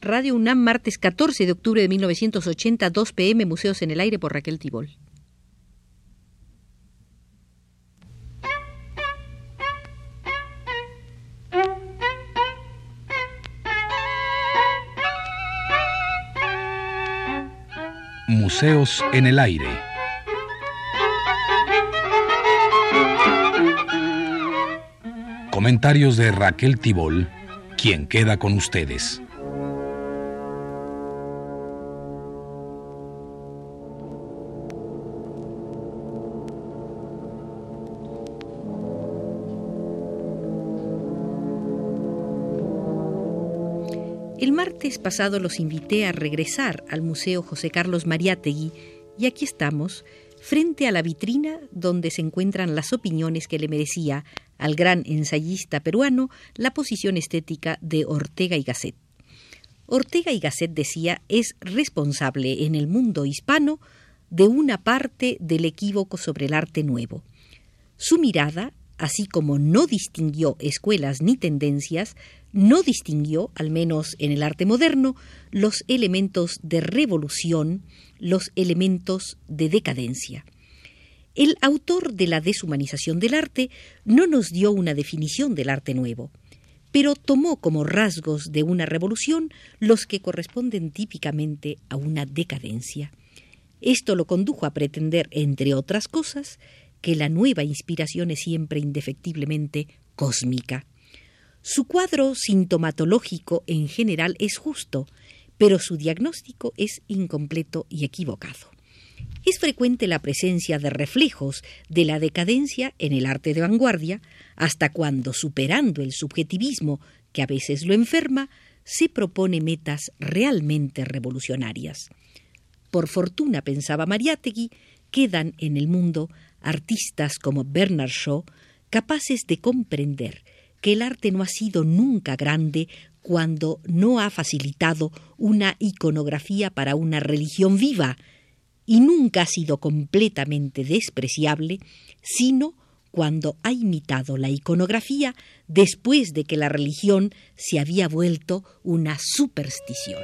Radio UNAM, martes 14 de octubre de 1980, 2 pm, Museos en el Aire por Raquel Tibol. Museos en el Aire. Comentarios de Raquel Tibol, quien queda con ustedes. Pasado los invité a regresar al Museo José Carlos Mariátegui y aquí estamos, frente a la vitrina donde se encuentran las opiniones que le merecía al gran ensayista peruano la posición estética de Ortega y Gasset. Ortega y Gasset decía es responsable en el mundo hispano de una parte del equívoco sobre el arte nuevo. Su mirada, así como no distinguió escuelas ni tendencias, no distinguió, al menos en el arte moderno, los elementos de revolución, los elementos de decadencia. El autor de la deshumanización del arte no nos dio una definición del arte nuevo, pero tomó como rasgos de una revolución los que corresponden típicamente a una decadencia. Esto lo condujo a pretender, entre otras cosas, que la nueva inspiración es siempre indefectiblemente cósmica. Su cuadro sintomatológico en general es justo, pero su diagnóstico es incompleto y equivocado. Es frecuente la presencia de reflejos de la decadencia en el arte de vanguardia, hasta cuando, superando el subjetivismo que a veces lo enferma, se propone metas realmente revolucionarias. Por fortuna, pensaba Mariátegui, quedan en el mundo artistas como Bernard Shaw capaces de comprender que el arte no ha sido nunca grande cuando no ha facilitado una iconografía para una religión viva, y nunca ha sido completamente despreciable, sino cuando ha imitado la iconografía después de que la religión se había vuelto una superstición.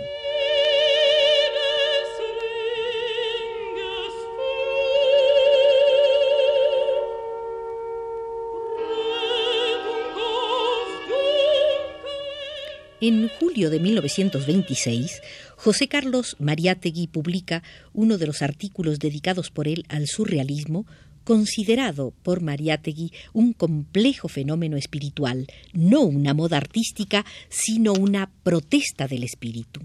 En julio de 1926, José Carlos Mariátegui publica uno de los artículos dedicados por él al surrealismo, considerado por Mariátegui un complejo fenómeno espiritual, no una moda artística, sino una protesta del espíritu.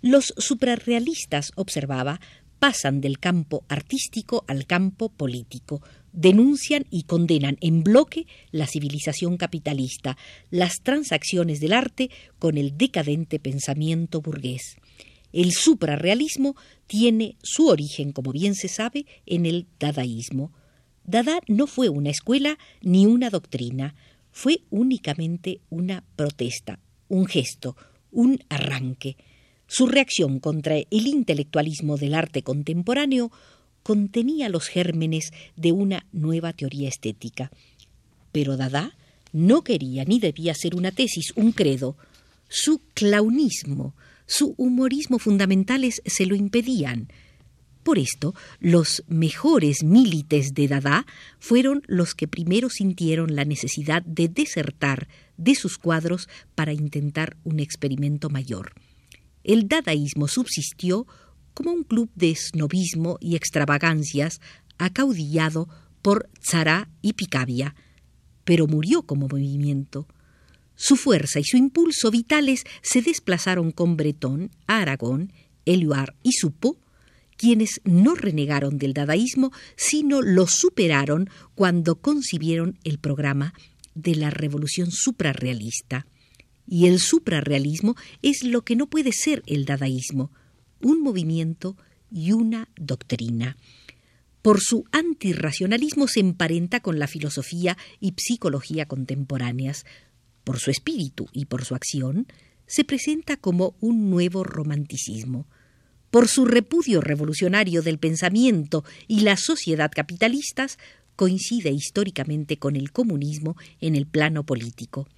Los suprarrealistas, observaba, pasan del campo artístico al campo político, denuncian y condenan en bloque la civilización capitalista, las transacciones del arte con el decadente pensamiento burgués. El suprarrealismo tiene su origen, como bien se sabe, en el dadaísmo. Dada no fue una escuela ni una doctrina, fue únicamente una protesta, un gesto, un arranque. Su reacción contra el intelectualismo del arte contemporáneo contenía los gérmenes de una nueva teoría estética. Pero Dada no quería ni debía ser una tesis, un credo. Su clownismo, su humorismo fundamentales se lo impedían. Por esto, los mejores milites de Dada fueron los que primero sintieron la necesidad de desertar de sus cuadros para intentar un experimento mayor. El dadaísmo subsistió como un club de snobismo y extravagancias acaudillado por Tzara y Picabia, pero murió como movimiento. Su fuerza y su impulso vitales se desplazaron con Bretón Aragón, Eluard y Supo, quienes no renegaron del dadaísmo, sino lo superaron cuando concibieron el programa de la revolución suprarrealista. Y el suprarrealismo es lo que no puede ser el dadaísmo, un movimiento y una doctrina. Por su antirracionalismo se emparenta con la filosofía y psicología contemporáneas. Por su espíritu y por su acción, se presenta como un nuevo romanticismo. Por su repudio revolucionario del pensamiento y la sociedad capitalistas, coincide históricamente con el comunismo en el plano político.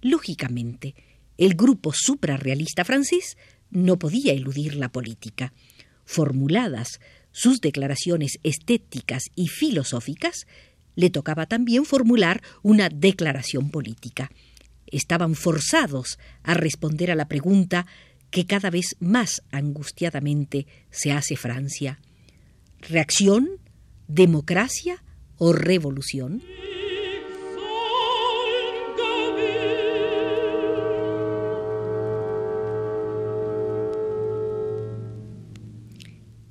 Lógicamente, el grupo suprarrealista francés no podía eludir la política. Formuladas sus declaraciones estéticas y filosóficas, le tocaba también formular una declaración política. Estaban forzados a responder a la pregunta que cada vez más angustiadamente se hace Francia. ¿Reacción? ¿Democracia o revolución?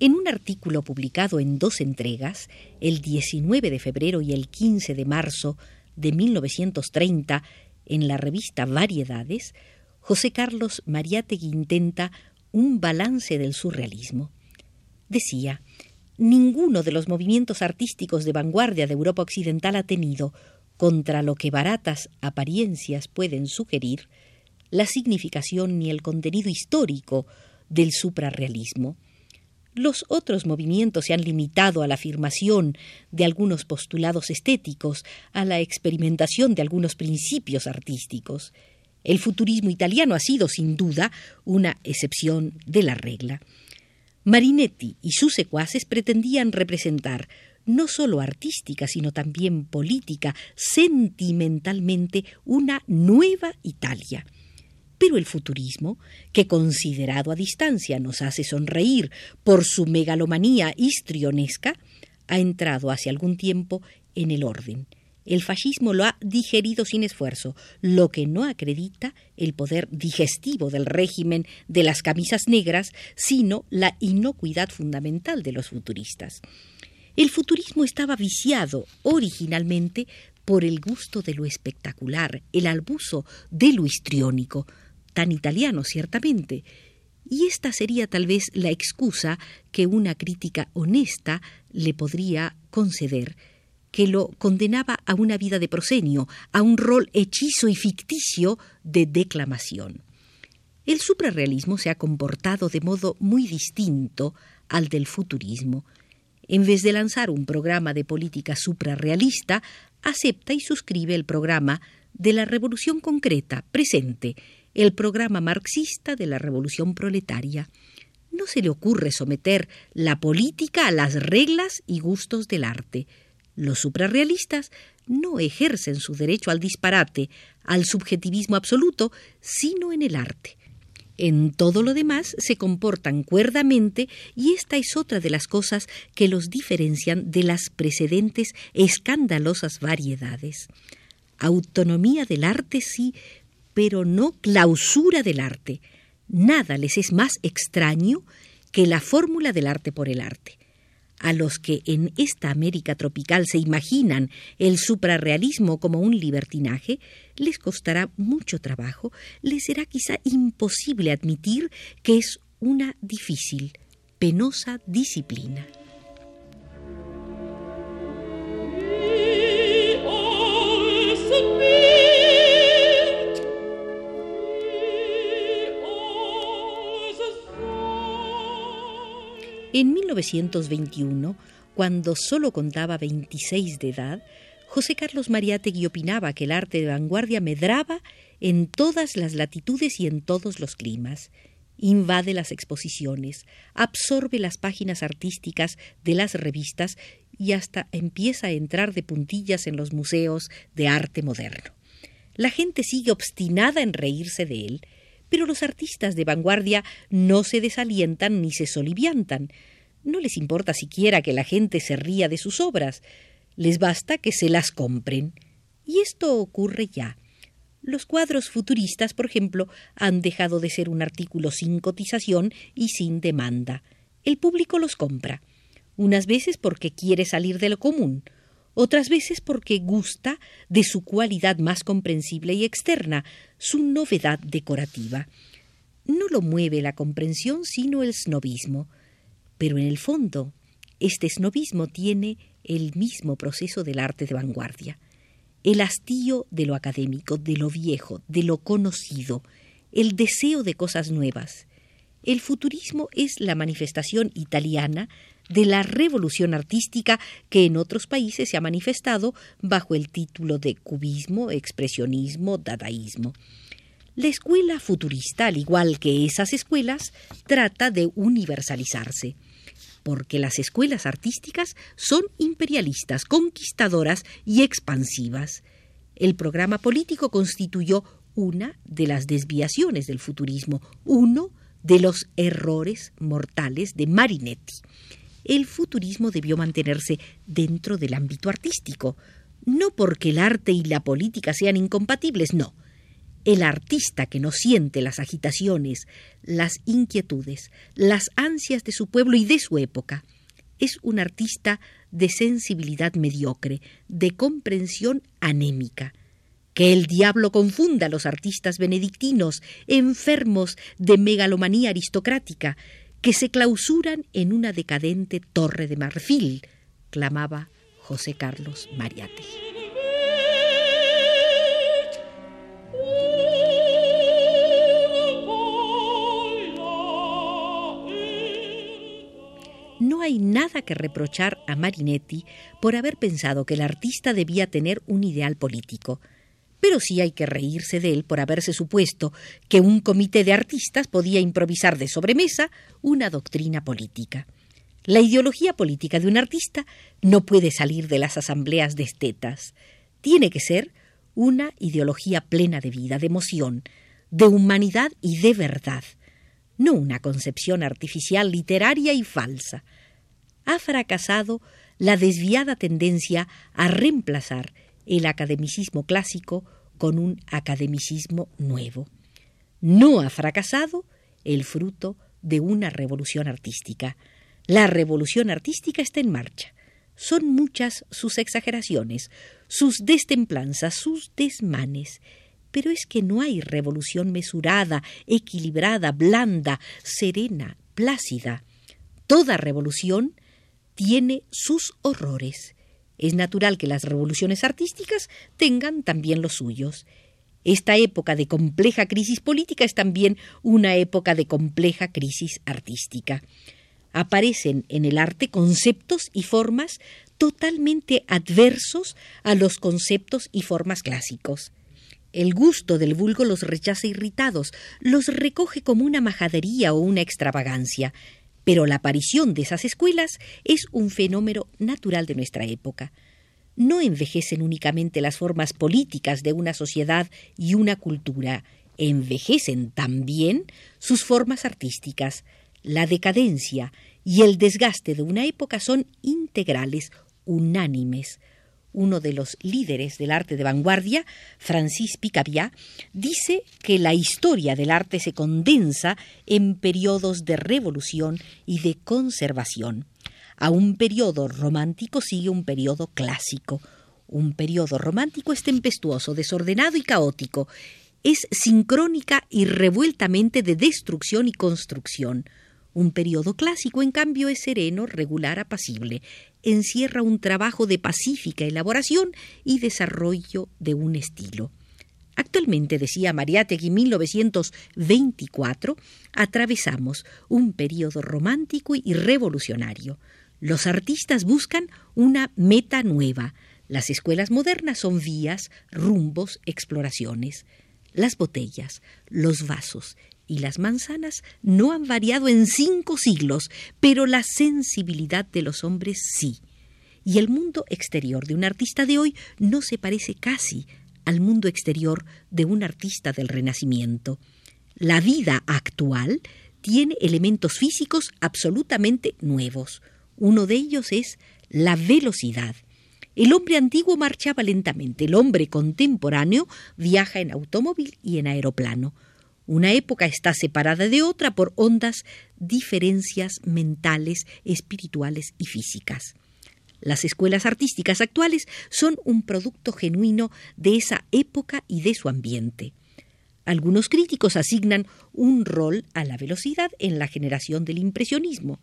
En un artículo publicado en dos entregas, el 19 de febrero y el 15 de marzo de 1930, en la revista Variedades, José Carlos Mariátegui intenta un balance del surrealismo. Decía, ninguno de los movimientos artísticos de vanguardia de Europa Occidental ha tenido, contra lo que baratas apariencias pueden sugerir, la significación ni el contenido histórico del suprarrealismo. Los otros movimientos se han limitado a la afirmación de algunos postulados estéticos, a la experimentación de algunos principios artísticos. El futurismo italiano ha sido, sin duda, una excepción de la regla. Marinetti y sus secuaces pretendían representar no solo artística, sino también política, sentimentalmente, una nueva Italia. Pero el futurismo, que considerado a distancia nos hace sonreír por su megalomanía histrionesca, ha entrado hace algún tiempo en el orden. El fascismo lo ha digerido sin esfuerzo, lo que no acredita el poder digestivo del régimen de las camisas negras, sino la inocuidad fundamental de los futuristas. El futurismo estaba viciado originalmente por el gusto de lo espectacular, el albuso de lo histriónico, tan italiano, ciertamente. Y esta sería tal vez la excusa que una crítica honesta le podría conceder, que lo condenaba a una vida de prosenio, a un rol hechizo y ficticio de declamación. El suprarrealismo se ha comportado de modo muy distinto al del futurismo. En vez de lanzar un programa de política suprarrealista, acepta y suscribe el programa de la revolución concreta, presente, el programa marxista de la revolución proletaria. No se le ocurre someter la política a las reglas y gustos del arte. Los suprarrealistas no ejercen su derecho al disparate, al subjetivismo absoluto, sino en el arte. En todo lo demás se comportan cuerdamente y esta es otra de las cosas que los diferencian de las precedentes escandalosas variedades. Autonomía del arte sí, pero no clausura del arte. Nada les es más extraño que la fórmula del arte por el arte. A los que en esta América tropical se imaginan el suprarrealismo como un libertinaje, les costará mucho trabajo, les será quizá imposible admitir que es una difícil, penosa disciplina. 1921, cuando solo contaba 26 de edad, José Carlos Mariátegui opinaba que el arte de vanguardia medraba en todas las latitudes y en todos los climas. Invade las exposiciones, absorbe las páginas artísticas de las revistas y hasta empieza a entrar de puntillas en los museos de arte moderno. La gente sigue obstinada en reírse de él, pero los artistas de vanguardia no se desalientan ni se soliviantan. No les importa siquiera que la gente se ría de sus obras. Les basta que se las compren. Y esto ocurre ya. Los cuadros futuristas, por ejemplo, han dejado de ser un artículo sin cotización y sin demanda. El público los compra. Unas veces porque quiere salir de lo común, otras veces porque gusta de su cualidad más comprensible y externa, su novedad decorativa. No lo mueve la comprensión sino el snobismo, pero en el fondo este snobismo tiene el mismo proceso del arte de vanguardia, el hastío de lo académico, de lo viejo, de lo conocido, el deseo de cosas nuevas. El futurismo es la manifestación italiana de la revolución artística que en otros países se ha manifestado bajo el título de cubismo, expresionismo, dadaísmo. La escuela futurista, al igual que esas escuelas, trata de universalizarse, porque las escuelas artísticas son imperialistas, conquistadoras y expansivas. El programa político constituyó una de las desviaciones del futurismo, uno de los errores mortales de Marinetti. El futurismo debió mantenerse dentro del ámbito artístico, no porque el arte y la política sean incompatibles, no. El artista que no siente las agitaciones, las inquietudes, las ansias de su pueblo y de su época, es un artista de sensibilidad mediocre, de comprensión anémica. Que el diablo confunda a los artistas benedictinos, enfermos de megalomanía aristocrática, que se clausuran en una decadente torre de marfil, clamaba José Carlos Mariate. Hay nada que reprochar a Marinetti por haber pensado que el artista debía tener un ideal político, pero sí hay que reírse de él por haberse supuesto que un comité de artistas podía improvisar de sobremesa una doctrina política. La ideología política de un artista no puede salir de las asambleas de estetas. Tiene que ser una ideología plena de vida, de emoción, de humanidad y de verdad, no una concepción artificial, literaria y falsa. Ha fracasado la desviada tendencia a reemplazar el academicismo clásico con un academicismo nuevo. No ha fracasado el fruto de una revolución artística. La revolución artística está en marcha. Son muchas sus exageraciones, sus destemplanzas, sus desmanes. Pero es que no hay revolución mesurada, equilibrada, blanda, serena, plácida. Toda revolución tiene sus horrores. Es natural que las revoluciones artísticas tengan también los suyos. Esta época de compleja crisis política es también una época de compleja crisis artística aparecen en el arte conceptos y formas totalmente adversos a los conceptos y formas clásicos. El gusto del vulgo los rechaza irritados, los recoge como una majadería o una extravagancia, pero la aparición de esas escuelas es un fenómeno natural de nuestra época. No envejecen únicamente las formas políticas de una sociedad y una cultura, envejecen también sus formas artísticas, la decadencia y el desgaste de una época son integrales, unánimes. Uno de los líderes del arte de vanguardia, Francis Picabia, dice que la historia del arte se condensa en periodos de revolución y de conservación. A un periodo romántico sigue un periodo clásico. Un periodo romántico es tempestuoso, desordenado y caótico. Es sincrónica y revueltamente de destrucción y construcción. Un periodo clásico, en cambio, es sereno, regular, apacible. Encierra un trabajo de pacífica elaboración y desarrollo de un estilo. Actualmente, decía Mariátegui 1924, atravesamos un periodo romántico y revolucionario. Los artistas buscan una meta nueva. Las escuelas modernas son vías, rumbos, exploraciones. Las botellas, los vasos, y las manzanas no han variado en cinco siglos, pero la sensibilidad de los hombres sí. Y el mundo exterior de un artista de hoy no se parece casi al mundo exterior de un artista del Renacimiento. La vida actual tiene elementos físicos absolutamente nuevos. Uno de ellos es la velocidad. El hombre antiguo marchaba lentamente, el hombre contemporáneo viaja en automóvil y en aeroplano. Una época está separada de otra por hondas diferencias mentales, espirituales y físicas. Las escuelas artísticas actuales son un producto genuino de esa época y de su ambiente. Algunos críticos asignan un rol a la velocidad en la generación del impresionismo.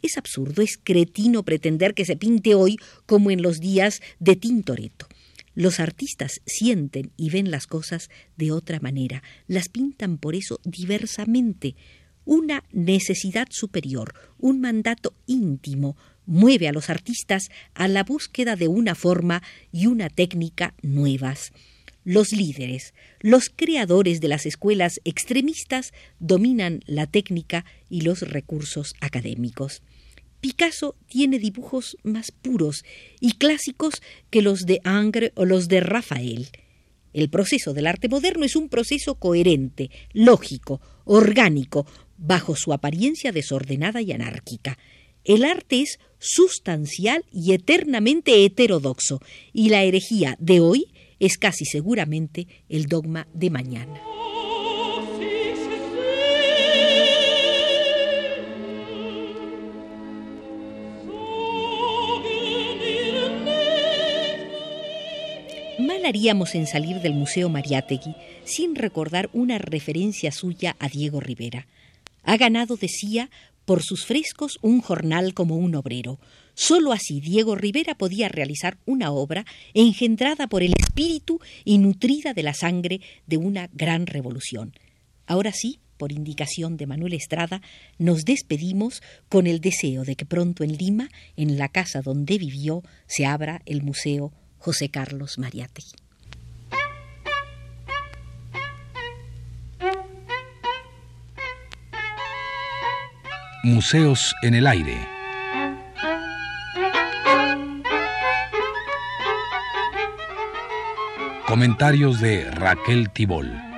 Es absurdo, es cretino pretender que se pinte hoy como en los días de Tintoretto. Los artistas sienten y ven las cosas de otra manera, las pintan por eso diversamente. Una necesidad superior, un mandato íntimo, mueve a los artistas a la búsqueda de una forma y una técnica nuevas. los líderes, los creadores de las escuelas extremistas dominan la técnica y los recursos académicos. Picasso tiene dibujos más puros y clásicos que los de Ingres o los de Rafael. El proceso del arte moderno es un proceso coherente, lógico, orgánico, bajo su apariencia desordenada y anárquica. El arte es sustancial y eternamente heterodoxo, y la herejía de hoy es casi seguramente el dogma de mañana. Mal haríamos en salir del Museo Mariátegui sin recordar una referencia suya a Diego Rivera. Ha ganado, decía, por sus frescos un jornal como un obrero. Sólo así Diego Rivera podía realizar una obra engendrada por el espíritu y nutrida de la sangre de una gran revolución. Ahora sí, por indicación de Manuel Estrada, nos despedimos con el deseo de que pronto en Lima, en la casa donde vivió, se abra el Museo José Carlos Mariátegui. Museos en el aire. Comentarios de Raquel Tibol.